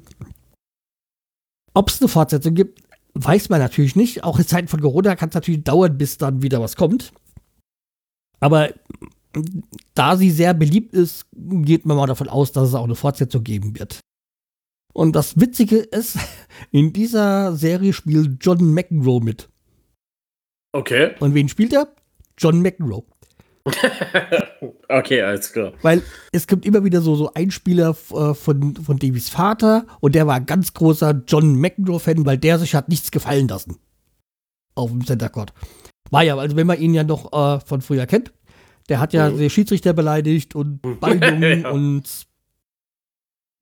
Ob es eine Fortsetzung gibt, weiß man natürlich nicht. Auch in Zeiten von Corona kann es natürlich dauern, bis dann wieder was kommt. Aber da sie sehr beliebt ist, geht man mal davon aus, dass es auch eine Fortsetzung geben wird. Und das Witzige ist, [LAUGHS] in dieser Serie spielt John McEnroe mit. Okay. Und wen spielt er? John McEnroe. [LAUGHS] okay, alles klar. Weil es gibt immer wieder so, so Einspieler äh, von, von Davies Vater und der war ein ganz großer John McEnroe-Fan, weil der sich hat nichts gefallen lassen. Auf dem Center Court. War ja, also wenn man ihn ja noch äh, von früher kennt, der hat ja mhm. den Schiedsrichter beleidigt und [LAUGHS] Ballungen ja. und.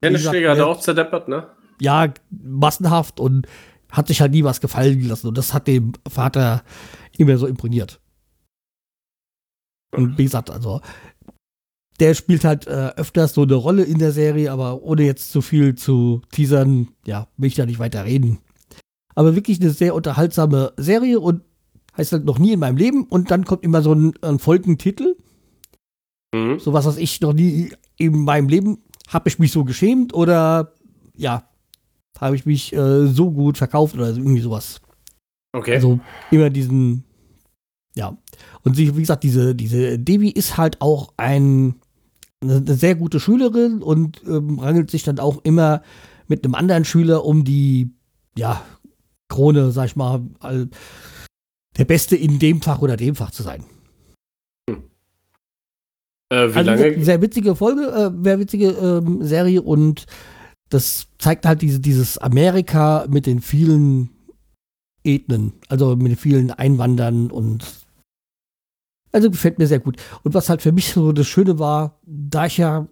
Tennisschläger hat er auch zerdeppert, ne? Ja, massenhaft und hat sich halt nie was gefallen gelassen. Und das hat dem Vater immer so imponiert. Und wie gesagt, also, der spielt halt äh, öfters so eine Rolle in der Serie, aber ohne jetzt zu viel zu teasern, ja, will ich da nicht weiter reden. Aber wirklich eine sehr unterhaltsame Serie und heißt halt noch nie in meinem Leben und dann kommt immer so ein, ein Folgentitel. Mhm. So was, was ich noch nie in meinem Leben habe ich mich so geschämt oder ja, habe ich mich äh, so gut verkauft oder irgendwie sowas. Okay. Also immer diesen, ja. Und wie gesagt, diese, diese Devi ist halt auch ein, eine sehr gute Schülerin und ähm, rangelt sich dann auch immer mit einem anderen Schüler um die, ja, Krone, sag ich mal, der Beste in dem Fach oder dem Fach zu sein. Hm. Äh, wie also lange? sehr witzige Folge, äh, sehr witzige ähm, Serie und das zeigt halt diese, dieses Amerika mit den vielen Ethnen, also mit den vielen Einwandern und also gefällt mir sehr gut. Und was halt für mich so das Schöne war, da ich ja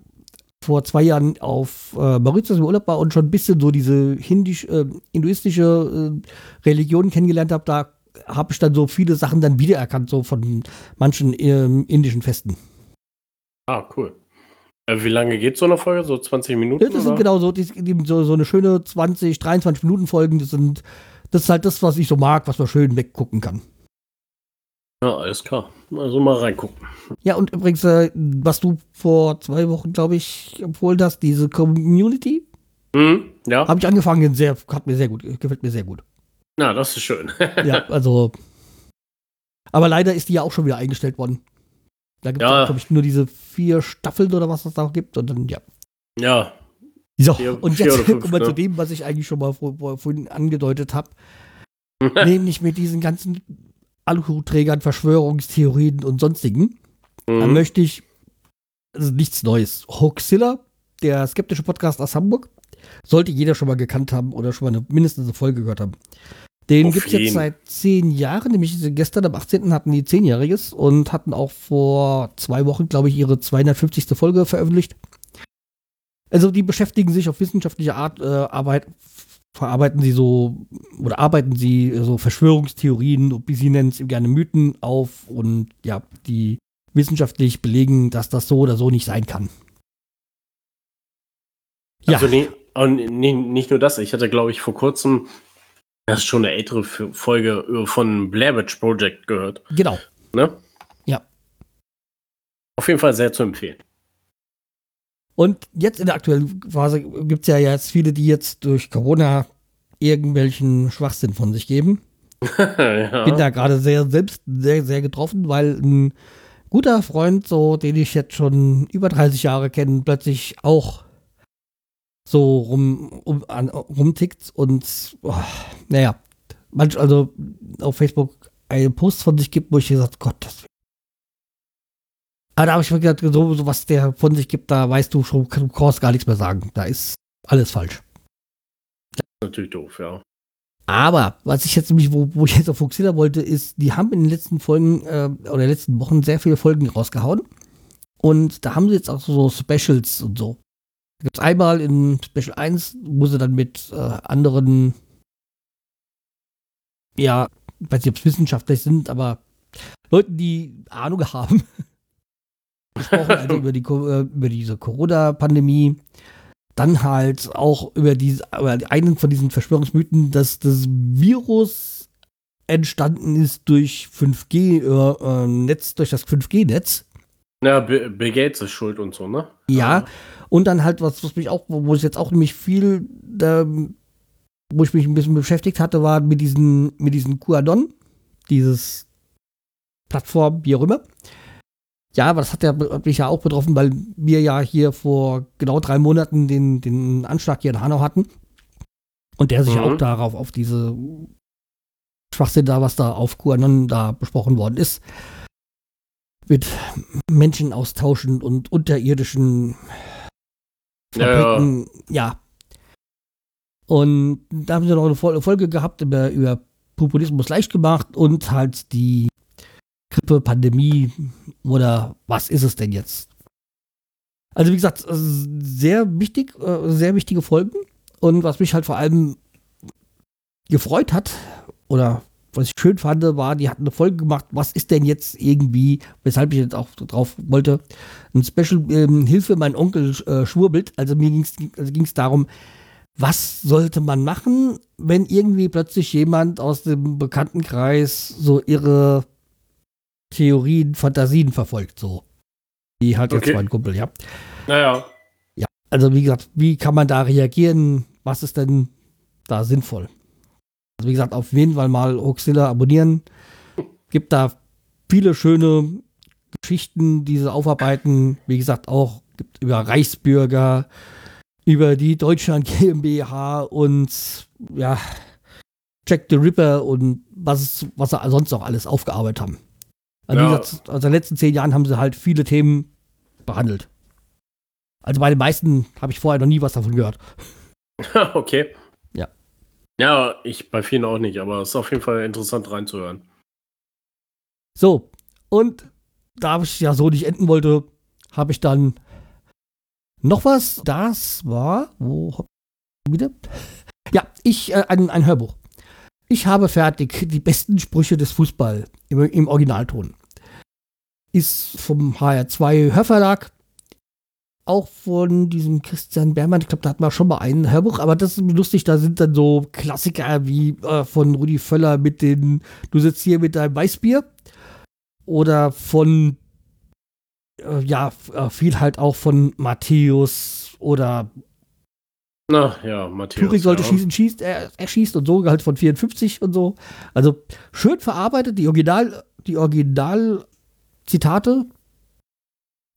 vor zwei Jahren auf äh, Mauritius im Urlaub war und schon ein bisschen so diese hindisch, äh, hinduistische äh, Religion kennengelernt habe, da habe ich dann so viele Sachen dann wiedererkannt, so von manchen ähm, indischen Festen. Ah, cool. Äh, wie lange geht so eine Folge? So 20 Minuten? Ja, das sind oder? genau so, die, so, so eine schöne 20, 23 Minuten Folgen. Das sind, das ist halt das, was ich so mag, was man schön weggucken kann. Ja, alles klar. Also mal reingucken. Ja, und übrigens, äh, was du vor zwei Wochen, glaube ich, empfohlen hast, diese Community, Hm, ja. habe ich angefangen, sehr, hat mir sehr gut, gefällt mir sehr gut. Na, das ist schön. [LAUGHS] Ja, also. Aber leider ist die ja auch schon wieder eingestellt worden. Da gibt es, Ja. glaube ich, nur diese vier Staffeln oder was es da gibt. Und dann, ja. ja. So, Vier- und jetzt fünf, kommen wir ne? zu dem, was ich eigentlich schon mal vor, vor, vorhin angedeutet habe. [LAUGHS] nämlich mit diesen ganzen Aluhutträgern, Verschwörungstheorien und sonstigen. Da Mhm. möchte ich also nichts Neues. Hoaxilla, der skeptische Podcast aus Hamburg, sollte jeder schon mal gekannt haben oder schon mal eine, mindestens eine Folge gehört haben. Den gibt es jetzt seit zehn Jahren, nämlich gestern am 18. hatten die zehnjähriges und hatten auch vor zwei Wochen, glaube ich, ihre 250. Folge veröffentlicht. Also die beschäftigen sich auf wissenschaftliche Art, äh, Arbeit, verarbeiten sie so oder arbeiten sie so Verschwörungstheorien, wie sie nennen es gerne Mythen auf und ja, die wissenschaftlich belegen, dass das so oder so nicht sein kann. Ja, Also und nie, nicht nur das, ich hatte, glaube ich, vor kurzem, das ist schon eine ältere Folge äh, von Blair Witch Project gehört. genau. Ne? Ja. Auf jeden Fall sehr zu empfehlen. Und jetzt in der aktuellen Phase gibt es ja jetzt viele, die jetzt durch Corona irgendwelchen Schwachsinn von sich geben. [LAUGHS] ja. Bin da gerade sehr selbst sehr, sehr getroffen, weil ein guter Freund, so den ich jetzt schon über 30 Jahre kenne, plötzlich auch so rum, um, an, rumtickt und oh, naja, manch also auf Facebook einen Post von sich gibt, wo ich gesagt Gott, das aber da habe ich mir gedacht, so, so was der von sich gibt, da weißt du schon, du brauchst gar nichts mehr sagen. Da ist alles falsch. Natürlich doof, ja. Aber was ich jetzt nämlich, wo, wo ich jetzt auf fokussieren wollte, ist, die haben in den letzten Folgen äh, oder den letzten Wochen sehr viele Folgen rausgehauen. Und da haben sie jetzt auch so Specials und so. Da gibt es einmal in Special 1, wo sie dann mit äh, anderen, ja, ich weiß nicht, ob es wissenschaftlich sind, aber Leuten, die Ahnung haben, [LAUGHS] gesprochen, also [LAUGHS] über, die, äh, über diese Corona-Pandemie. Dann halt auch über, diese, über einen von diesen Verschwörungsmythen, dass das Virus entstanden ist durch 5G-Netz, äh, durch das 5G-Netz. Ja, Bill Gates ist schuld und so, ne? Ja, und dann halt, was, was mich auch, wo wo ich jetzt auch nämlich viel, da, wo ich mich ein bisschen beschäftigt hatte, war mit diesen, mit diesen QAnon, dieses Plattform, wie auch immer. Ja, aber das hat, ja, hat mich ja auch betroffen, weil wir ja hier vor genau drei Monaten den, den Anschlag hier in Hanau hatten. Und der sich Mhm. auch darauf, auf diese Schwachsinn da, was da auf QAnon da besprochen worden ist. Mit Menschen austauschen und unterirdischen Ja, ja. Fabriken, ja. Und da haben sie noch eine Fol- Folge gehabt über, über Populismus leicht gemacht und halt die Grippe, Pandemie oder was ist es denn jetzt? Also wie gesagt, sehr wichtig, äh, sehr wichtige Folgen. Und was mich halt vor allem gefreut hat oder was ich schön fand, war, die hatten eine Folge gemacht, was ist denn jetzt irgendwie, weshalb ich jetzt auch drauf wollte, ein Special ähm, Hilfe, mein Onkel äh, schwurbelt. Also mir ging es also darum, was sollte man machen, wenn irgendwie plötzlich jemand aus dem Bekanntenkreis so ihre Theorien, Fantasien verfolgt, so. Die hat jetzt Okay. mein Kumpel, ja. Naja. Ja, also wie gesagt, wie kann man da reagieren? Was ist denn da sinnvoll? Also wie gesagt, auf jeden Fall mal Oxilla abonnieren. Gibt da viele schöne Geschichten, die sie aufarbeiten. Wie gesagt, auch über Reichsbürger, über die Deutschland [LAUGHS] GmbH und ja, Jack the Ripper und was, was sie sonst noch alles aufgearbeitet haben. Also Ja. gesagt, aus den letzten zehn Jahren haben sie halt viele Themen behandelt. Also bei den meisten habe ich vorher noch nie was davon gehört. [LAUGHS] okay. Ja. Ja, ich bei vielen auch nicht, aber es ist auf jeden Fall interessant reinzuhören. So, und da ich ja so nicht enden wollte, habe ich dann noch was. Das war, wo wieder? Ja, ich, äh, ein, ein Hörbuch. Ich habe fertig die besten Sprüche des Fußball im, im Originalton. Ist vom HR2 Hörverlag. Auch von diesem Christian Bermann. Ich glaube, da hatten wir schon mal ein Hörbuch, aber das ist lustig. Da sind dann so Klassiker wie äh, von Rudi Völler mit den Du sitzt hier mit deinem Weißbier. Oder von, äh, ja, äh, viel halt auch von Matthäus oder Na ja, Matthias. Turing sollte ja. schießen, schießt, er, er schießt und so, halt von 54 und so. Also schön verarbeitet, die Original, die Original-Zitate,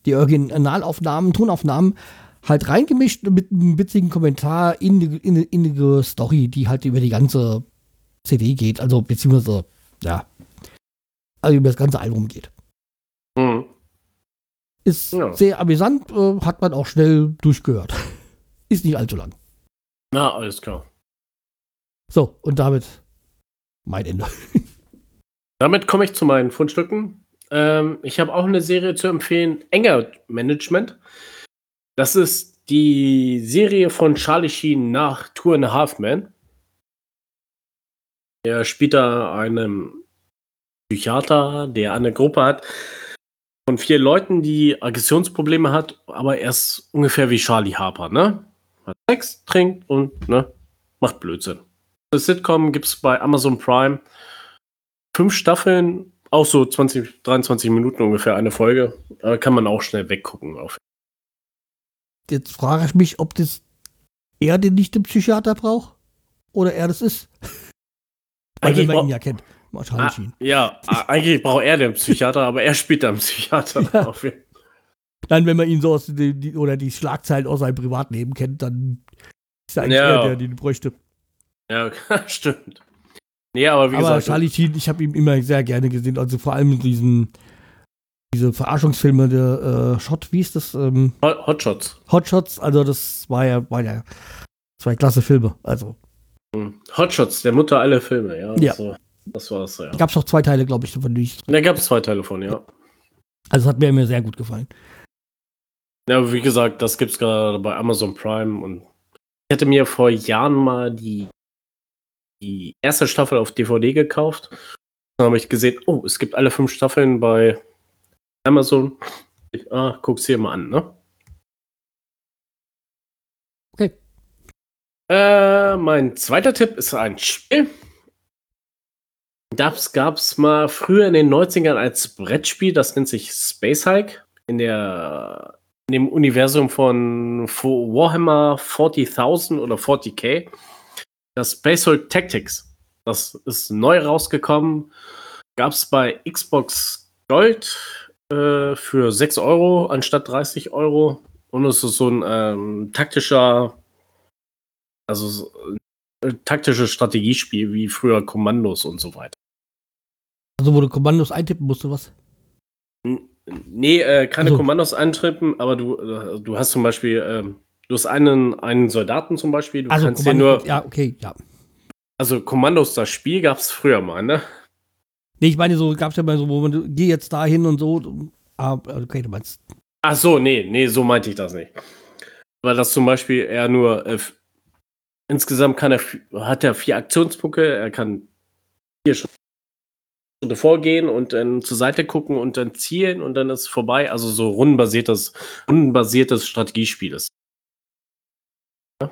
die Originalaufnahmen, Tonaufnahmen halt reingemischt mit einem witzigen Kommentar in die, in, in die Story, die halt über die ganze CD geht, also beziehungsweise, ja, also über das ganze Album geht. Hm. Ist Ja. sehr amüsant, äh, hat man auch schnell durchgehört. Ist nicht allzu lang. Na, alles klar. So, und damit mein Ende. [LAUGHS] Damit komme ich zu meinen Fundstücken. Ähm, ich habe auch eine Serie zu empfehlen, Enger Management. Das ist die Serie von Charlie Sheen nach Two and a Half Men. Er spielt da einen Psychiater, der eine Gruppe hat von vier Leuten, die Aggressionsprobleme hat, aber er ist ungefähr wie Charlie Harper, ne? Hat Sex, trinkt und ne, macht Blödsinn. Das Sitcom gibt es bei Amazon Prime fünf Staffeln, auch so 20, 23 Minuten ungefähr eine Folge. Aber kann man auch schnell weggucken. Auf. Jetzt frage ich mich, ob das er den nicht im Psychiater braucht oder er das ist. [LAUGHS] Eigentlich man ihn ja kennt. Ah, ja, eigentlich braucht er den Psychiater, aber er spielt dann Psychiater. [LAUGHS] Ja. Auf jeden- Dann, wenn man ihn so aus die, oder die Schlagzeilen aus seinem Privatleben kennt, dann ist er eigentlich Ja. er, der den bräuchte. Ja, [LAUGHS] stimmt. Nee, aber wie Aber gesagt, Charlie Sheen, ich habe ihn immer sehr gerne gesehen. Also vor allem diesen, diese Verarschungsfilme, der äh, Shot, wie ist das? Ähm, Hot- Hotshots. Hotshots, also das war ja, war ja zwei klasse Filme. Also Hm. Hotshots, der Mutter aller Filme, ja. Ja. So, das war's, ja. gab es noch zwei Teile, glaube ich, davon. ich- Da gab es zwei Teile von, ja. Also hat mir, mir sehr gut gefallen. Ja, wie gesagt, das gibt's gerade bei Amazon Prime und ich hätte mir vor Jahren mal die, die erste Staffel auf DVD gekauft. Dann habe ich gesehen, oh, es gibt alle fünf Staffeln bei Amazon. Ich, ah, guck's hier mal an, ne? Okay. Äh, mein zweiter Tipp ist ein Spiel. Das gab's mal früher in den 90ern als Brettspiel, das nennt sich Space Hike. In der in dem Universum von Warhammer 40.000 oder 40k. Das Space Hulk Tactics. Das ist neu rausgekommen. Gab es bei Xbox Gold äh, für 6 Euro anstatt 30 Euro. Und es ist so ein ähm, taktischer, also so, äh, taktisches Strategiespiel wie früher Kommandos und so weiter. Also wo du Kommandos eintippen musst, du was? Nee, äh, keine Also- Kommandos eintrippen, aber du, äh, du hast zum Beispiel, ähm, du hast einen, einen Soldaten zum Beispiel, du Also kannst dir Kommandos, nur, ja, okay, ja. also Kommandos, das Spiel gab es früher mal, ne? Nee, ich meine, so gab es ja mal so, wo man, geh jetzt dahin und so. Ah, okay, du meinst. Ach so, nee, nee, so meinte ich das nicht. Weil das zum Beispiel er nur, äh, insgesamt kann er, hat er vier Aktionspunkte, er kann vier Schritte vorgehen und dann zur Seite gucken und dann zielen und dann ist es vorbei. Also so rundenbasiertes, rundenbasiertes Strategiespiel ist. Ja.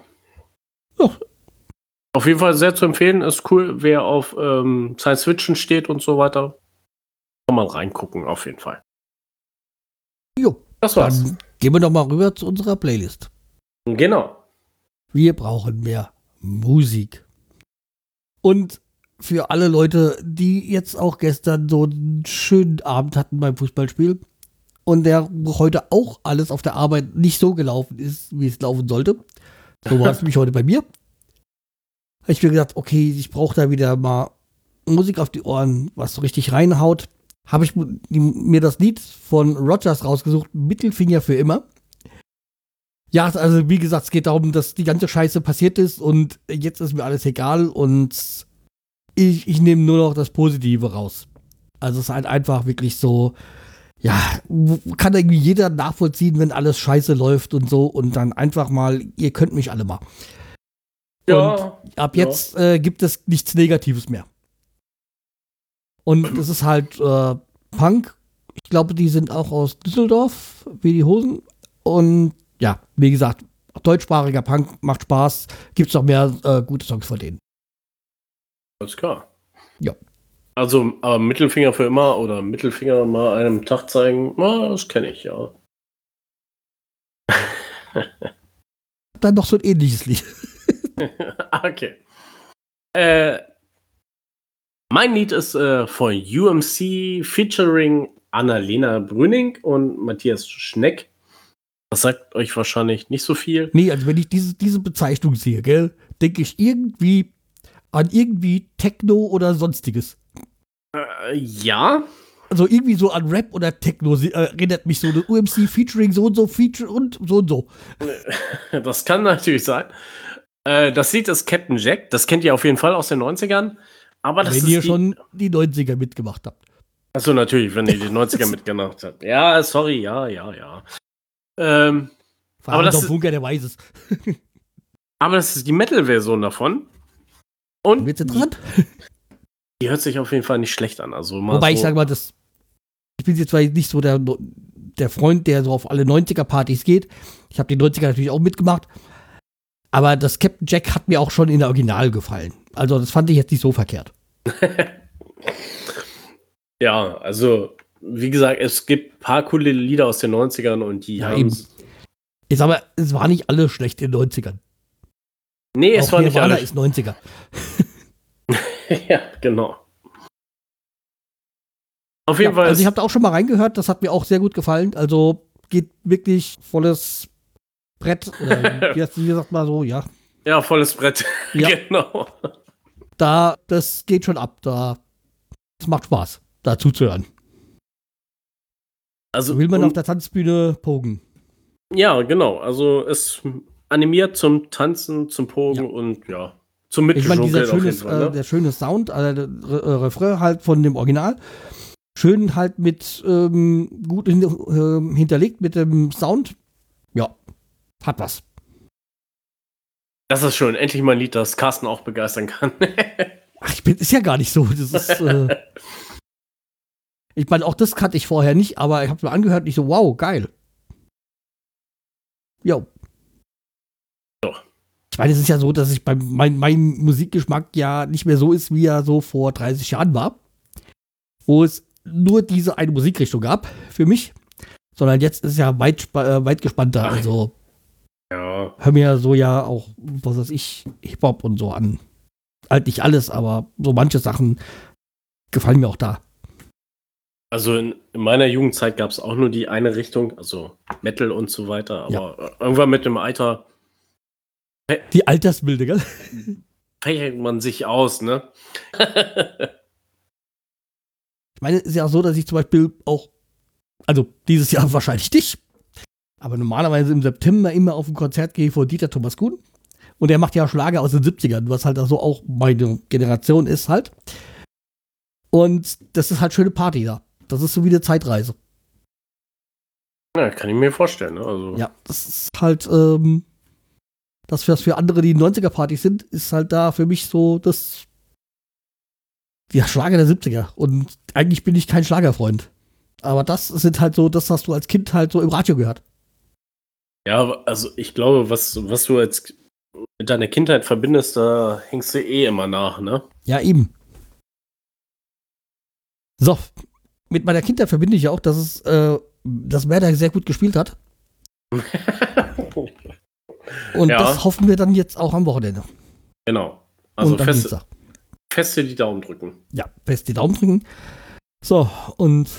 Auf jeden Fall sehr zu empfehlen, ist cool, wer auf ähm, Science Fiction steht und so weiter. Kann man reingucken, auf jeden Fall. Jo, Das war's. dann gehen wir doch mal rüber zu unserer Playlist. Genau. Wir brauchen mehr Musik. Und für alle Leute, die jetzt auch gestern so einen schönen Abend hatten beim Fußballspiel und der heute auch alles auf der Arbeit nicht so gelaufen ist, wie es laufen sollte, so war es [LAUGHS] nämlich heute bei mir. Hab ich mir gedacht, okay, ich brauche da wieder mal Musik auf die Ohren, was so richtig reinhaut. habe ich mir das Lied von Rogers rausgesucht, Mittelfinger für immer. Ja, also wie gesagt, es geht darum, dass die ganze Scheiße passiert ist und jetzt ist mir alles egal und ich, ich nehme nur noch das Positive raus. Also es ist halt einfach wirklich so, ja, kann irgendwie jeder nachvollziehen, wenn alles scheiße läuft und so und dann einfach mal, ihr könnt mich alle mal. Ja. Und ab jetzt ja. äh, gibt es nichts Negatives mehr. Und es ist halt äh, Punk. Ich glaube, die sind auch aus Düsseldorf, wie die Hosen. Und ja, wie gesagt, deutschsprachiger Punk macht Spaß. Gibt es noch mehr äh, gute Songs von denen. Alles klar. Ja. Also, aber Mittelfinger für immer oder Mittelfinger mal einem Tag zeigen, na, das kenne ich, ja. [LAUGHS] Dann noch so ein ähnliches Lied. [LAUGHS] okay. Äh, mein Lied ist äh, von UMC featuring Annalena Brüning und Matthias Schneck. Das sagt euch wahrscheinlich nicht so viel. Nee, also wenn ich diese, diese Bezeichnung sehe, gell, denke ich irgendwie an irgendwie Techno oder sonstiges. Äh, ja. Also irgendwie so an Rap oder Techno äh, erinnert mich so eine UMC featuring so und so Feature und so und so. [LAUGHS] Das kann natürlich sein. Äh, das Lied ist Captain Jack. Das kennt ihr auf jeden Fall aus den 90ern. Aber das wenn ihr schon die 90er mitgemacht habt. Achso, natürlich, wenn ihr die 90er [LAUGHS] mitgemacht habt. Ja, sorry, ja, ja, ja. Ähm, aber das ist, Bunker, der weiß es. [LAUGHS] aber das ist die Metal-Version davon. Und Wird's interessant? [LAUGHS] Die hört sich auf jeden Fall nicht schlecht an. Also Wobei so ich sage mal, das, ich bin jetzt zwar nicht so der, der Freund, der so auf alle 90er-Partys geht. Ich habe die 90er natürlich auch mitgemacht. Aber das Captain Jack hat mir auch schon in der Original gefallen. Also das fand ich jetzt nicht so verkehrt. [LAUGHS] ja, also wie gesagt, es gibt ein paar coole Lieder aus den 90ern und die ja, haben. Ich sag mal, es war nicht alles schlecht in den 90ern. Nee, es auch war nicht alles. ist 90er. [LAUGHS] ja, genau. Auf jeden ja, Fall. Also ich habe da auch schon mal reingehört, das hat mir auch sehr gut gefallen. Also geht wirklich volles Brett. Oder, [LAUGHS] wie, wie sagt man so, ja. Ja, volles Brett. [LAUGHS] Ja. genau. Da, das geht schon ab. Da, es macht Spaß, da zuzuhören. Also will man auf der Tanzbühne pogen. Ja, genau. Also es animiert zum Tanzen, zum Pogen ja. und ja, zum Mitgeschunkeln ich meine, dieser schöne, ne? äh, der schöne Sound, also der Re äh, Refrain halt von dem Original, schön halt mit ähm, gut hin, äh, hinterlegt mit dem Sound. Ja, hat was. Das ist schön. Endlich mal ein Lied, das Carsten auch begeistern kann. [LAUGHS] Ach, ich bin, ist ja gar nicht so. Das ist, äh, [LAUGHS] ich meine, auch das kannte ich vorher nicht, aber ich habe mir angehört und ich so, wow, geil. Jo. Ich meine, es ist ja so, dass ich beim mein, mein Musikgeschmack ja nicht mehr so ist, wie er so vor 30 Jahren war. Wo es nur diese eine Musikrichtung gab für mich. Sondern jetzt ist es ja weit, äh, weit gespannter. Also ja. hör mir so ja auch, was weiß ich, Hip-Hop und so an. Halt nicht alles, aber so manche Sachen gefallen mir auch da. Also in, in meiner Jugendzeit gab es auch nur die eine Richtung, also Metal und so weiter, aber ja. irgendwann mit dem Alter. Die Altersbilde, gell? Fächert man sich aus, ne? [LAUGHS] ich meine, es ist ja auch so, dass ich zum Beispiel auch, also dieses Jahr [LAUGHS] wahrscheinlich dich, aber normalerweise im September immer auf ein Konzert gehe vor Dieter Thomas Kuhn. Und er macht ja Schlager aus den 70ern, was halt also auch meine Generation ist halt. Und das ist halt schöne Party da. Das ist so wie eine Zeitreise. Ja, kann ich mir vorstellen. Ne? Also. Ja, das ist halt, ähm, das, was für andere die 90er-Partys sind, ist halt da für mich so das. Ja, Schlager der 70er. Und eigentlich bin ich kein Schlagerfreund. Aber das sind halt so, das hast du als Kind halt so im Radio gehört. Ja, also ich glaube, was, was du jetzt mit deiner Kindheit verbindest, da hängst du eh immer nach, ne? Ja, eben. So, mit meiner Kindheit verbinde ich auch, dass es, äh, dass Werder sehr gut gespielt hat. [LAUGHS] Und ja. das hoffen wir dann jetzt auch am Wochenende. Genau. Also fest, feste die Daumen drücken. Ja, fest die Daumen drücken. So, und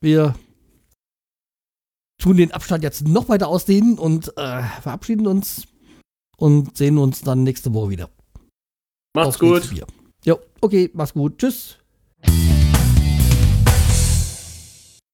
wir tun den Abstand jetzt noch weiter ausdehnen und äh, verabschieden uns und sehen uns dann nächste Woche wieder. Macht's Auf gut. Jo, okay, mach's gut. Tschüss.